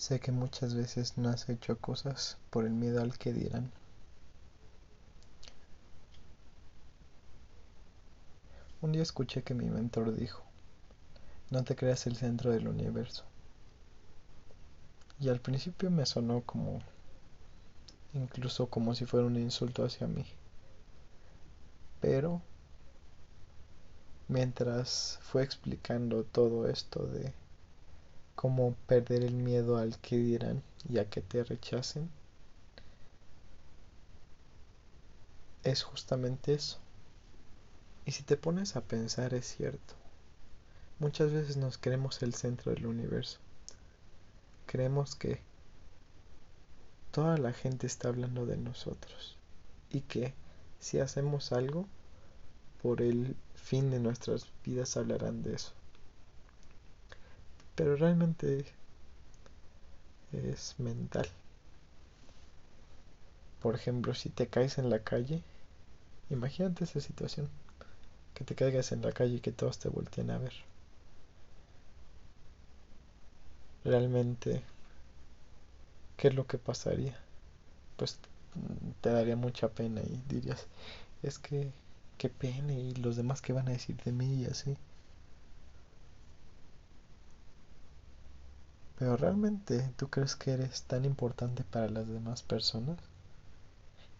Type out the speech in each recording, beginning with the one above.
Sé que muchas veces no has hecho cosas por el miedo al que dirán. Un día escuché que mi mentor dijo, no te creas el centro del universo. Y al principio me sonó como, incluso como si fuera un insulto hacia mí. Pero, mientras fue explicando todo esto de cómo perder el miedo al que dirán y a que te rechacen, es justamente eso. Y si te pones a pensar es cierto. Muchas veces nos creemos el centro del universo. Creemos que toda la gente está hablando de nosotros y que si hacemos algo, por el fin de nuestras vidas hablarán de eso. Pero realmente es mental. Por ejemplo, si te caes en la calle, imagínate esa situación que te caigas en la calle y que todos te volteen a ver. Realmente, ¿qué es lo que pasaría? Pues te daría mucha pena y dirías, es que, qué pena y los demás qué van a decir de mí y así. Pero realmente, ¿tú crees que eres tan importante para las demás personas?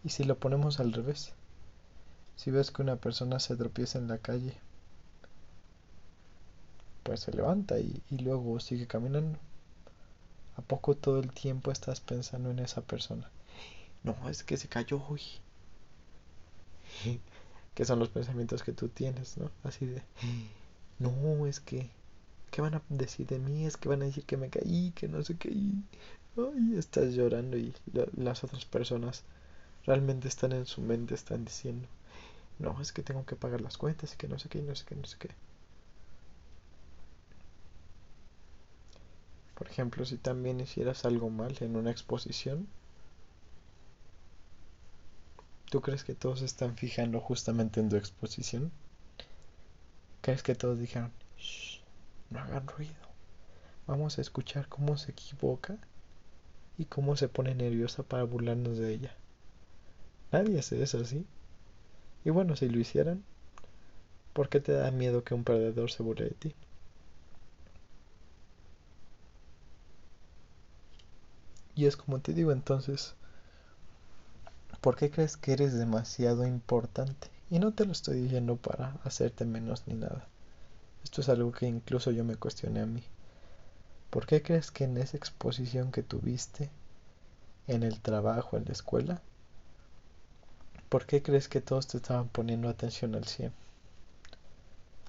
¿Y si lo ponemos al revés? Si ves que una persona se tropieza en la calle, pues se levanta y, luego sigue caminando. ¿A poco todo el tiempo estás pensando en esa persona? No, es que se cayó hoy. que son los pensamientos que tú tienes, ¿no? Así de, no, es que, ¿qué van a decir de mí? Es que van a decir que me caí, que no sé qué. Y, ay, estás llorando y las otras personas realmente están en su mente, están diciendo, no, es que tengo que pagar las cuentas y que no sé qué, y no sé qué, no sé qué. Por ejemplo, si también hicieras algo mal en una exposición, ¿tú crees que todos están fijando justamente en tu exposición? ¿Crees que todos dijeron, Shh, no hagan ruido? Vamos a escuchar cómo se equivoca y cómo se pone nerviosa para burlarnos de ella. Nadie hace eso, ¿sí? Y bueno, si lo hicieran, ¿por qué te da miedo que un perdedor se burle de ti? Y es como te digo entonces, ¿por qué crees que eres demasiado importante? Y no te lo estoy diciendo para hacerte menos ni nada. Esto es algo que incluso yo me cuestioné a mí. ¿Por qué crees que en esa exposición que tuviste, en el trabajo, en la escuela, ¿Por qué crees que todos te estaban poniendo atención al 100?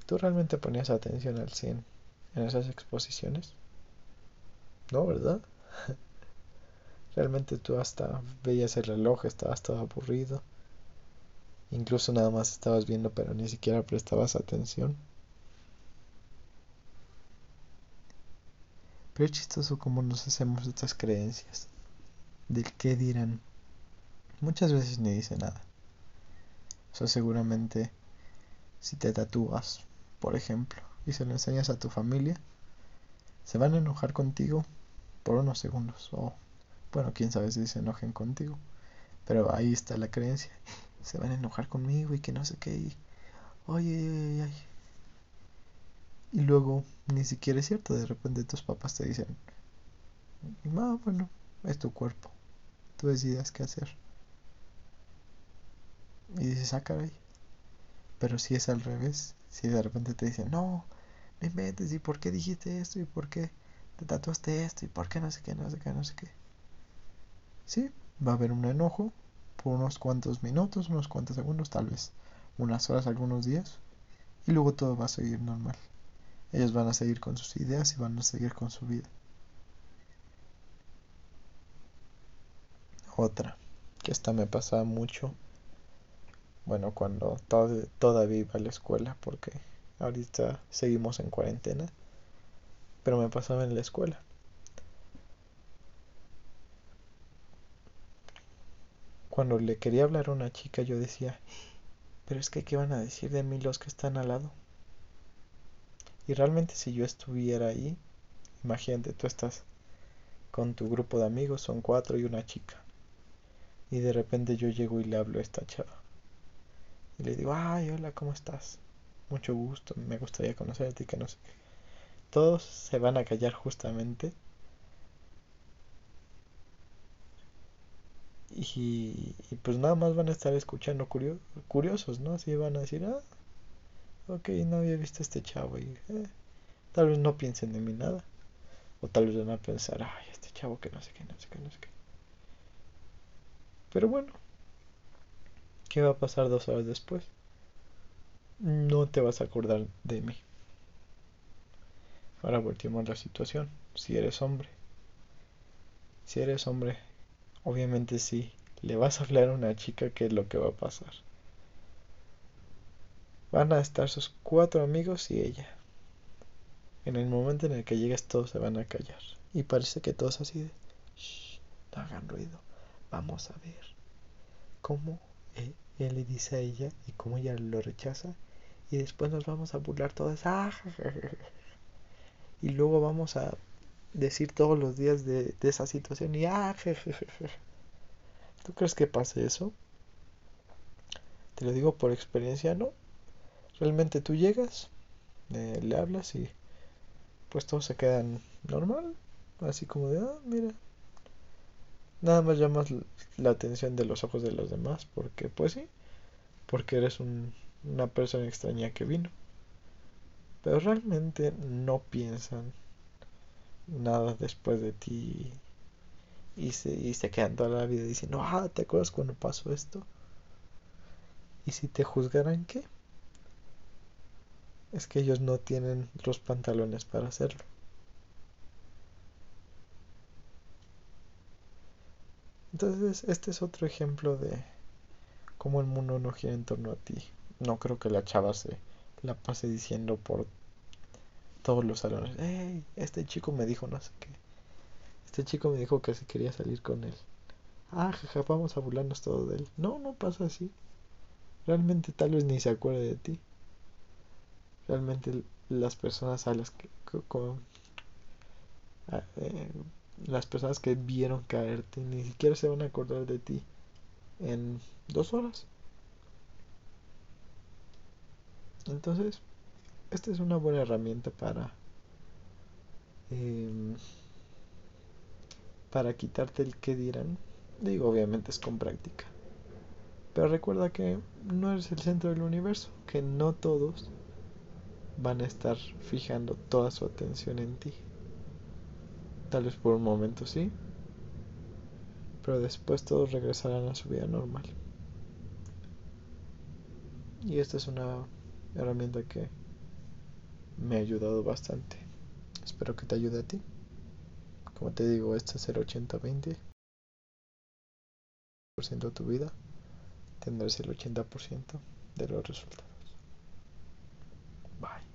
¿Tú realmente ponías atención al 100 en esas exposiciones? No, ¿verdad? Realmente tú hasta veías el reloj, estabas todo aburrido. Incluso nada más estabas viendo, pero ni siquiera prestabas atención. Pero es chistoso cómo nos hacemos estas creencias. Del qué dirán. Muchas veces ni dice nada. O seguramente si te tatúas, por ejemplo, y se lo enseñas a tu familia, se van a enojar contigo por unos segundos. O, bueno, quién sabe si se enojen contigo. Pero ahí está la creencia. Se van a enojar conmigo y que no sé qué. Y, ay, ay, ay. Y luego, ni siquiera es cierto. De repente tus papás te dicen, ah, bueno, es tu cuerpo. Tú decidas qué hacer. Y dices, ah, caray. Pero si es al revés, si de repente te dicen, no, me metes, ¿y por qué dijiste esto? ¿Y por qué te tatuaste esto? ¿Y por qué no sé qué, no sé qué, no sé qué? Sí, va a haber un enojo por unos cuantos minutos, unos cuantos segundos, tal vez unas horas, algunos días, y luego todo va a seguir normal. Ellos van a seguir con sus ideas y van a seguir con su vida. Otra, que esta me pasa mucho bueno, cuando todavía iba a la escuela, porque ahorita seguimos en cuarentena, pero me pasaba en la escuela. Cuando le quería hablar a una chica, yo decía, pero es que, ¿qué van a decir de mí los que están al lado? Y realmente si yo estuviera ahí, imagínate, tú estás con tu grupo de amigos, son cuatro y una chica. Y de repente yo llego y le hablo a esta chava. Y le digo, ay, hola, ¿cómo estás? Mucho gusto, me gustaría conocerte y que no sé qué. Todos se van a callar justamente. Y, pues nada más van a estar escuchando curiosos, ¿no? Así van a decir, ah, ok, no había visto a este chavo y eh, tal vez no piensen en mí nada. O tal vez van a pensar, ay, este chavo que no sé qué, no sé qué, no sé qué. Pero bueno, ¿qué va a pasar dos horas después? No te vas a acordar de mí. Ahora volteamos la situación. Si eres hombre. Si eres hombre, obviamente sí. Le vas a hablar a una chica qué es lo que va a pasar. Van a estar sus cuatro amigos y ella. En el momento en el que llegues todos se van a callar. Y parece que todos así de... Shh, no hagan ruido. Vamos a ver cómo él, le dice a ella y cómo ella lo rechaza. Y después nos vamos a burlar todos. ¡Ah! Y luego vamos a decir todos los días de, esa situación. Y ¡ah! ¿Tú crees que pase eso? Te lo digo por experiencia, ¿no? Realmente tú llegas, eh, le hablas y pues todos se quedan normal. Así como de, ah, mira. Nada más llamas la atención de los ojos de los demás porque, pues sí, porque eres una persona extraña que vino. Pero realmente no piensan nada después de ti y se, y se quedan toda la vida diciendo, ah, ¿te acuerdas cuando pasó esto? ¿Y si te juzgaran qué? Es que ellos no tienen los pantalones para hacerlo. Entonces, este es otro ejemplo de cómo el mundo no gira en torno a ti. No creo que la chava se la pase diciendo por todos los salones, hey, este chico me dijo no sé qué. Este chico me dijo que se quería salir con él. Ah, jaja, vamos a burlarnos todo de él. No, no pasa así. Realmente tal vez ni se acuerde de ti. Realmente las personas a las que con, eh, las personas que vieron caerte ni siquiera se van a acordar de ti en dos horas. Entonces, esta es una buena herramienta para em, para quitarte el que dirán. Digo, obviamente es con práctica. Pero recuerda que no eres el centro del universo, que no todos van a estar fijando toda su atención en ti. Tal vez por un momento sí, pero después todos regresarán a su vida normal. Y esta es una herramienta que me ha ayudado bastante. Espero que te ayude a ti. Como te digo, este es el 80-20. de tu vida tendrás el 80% de los resultados. Bye.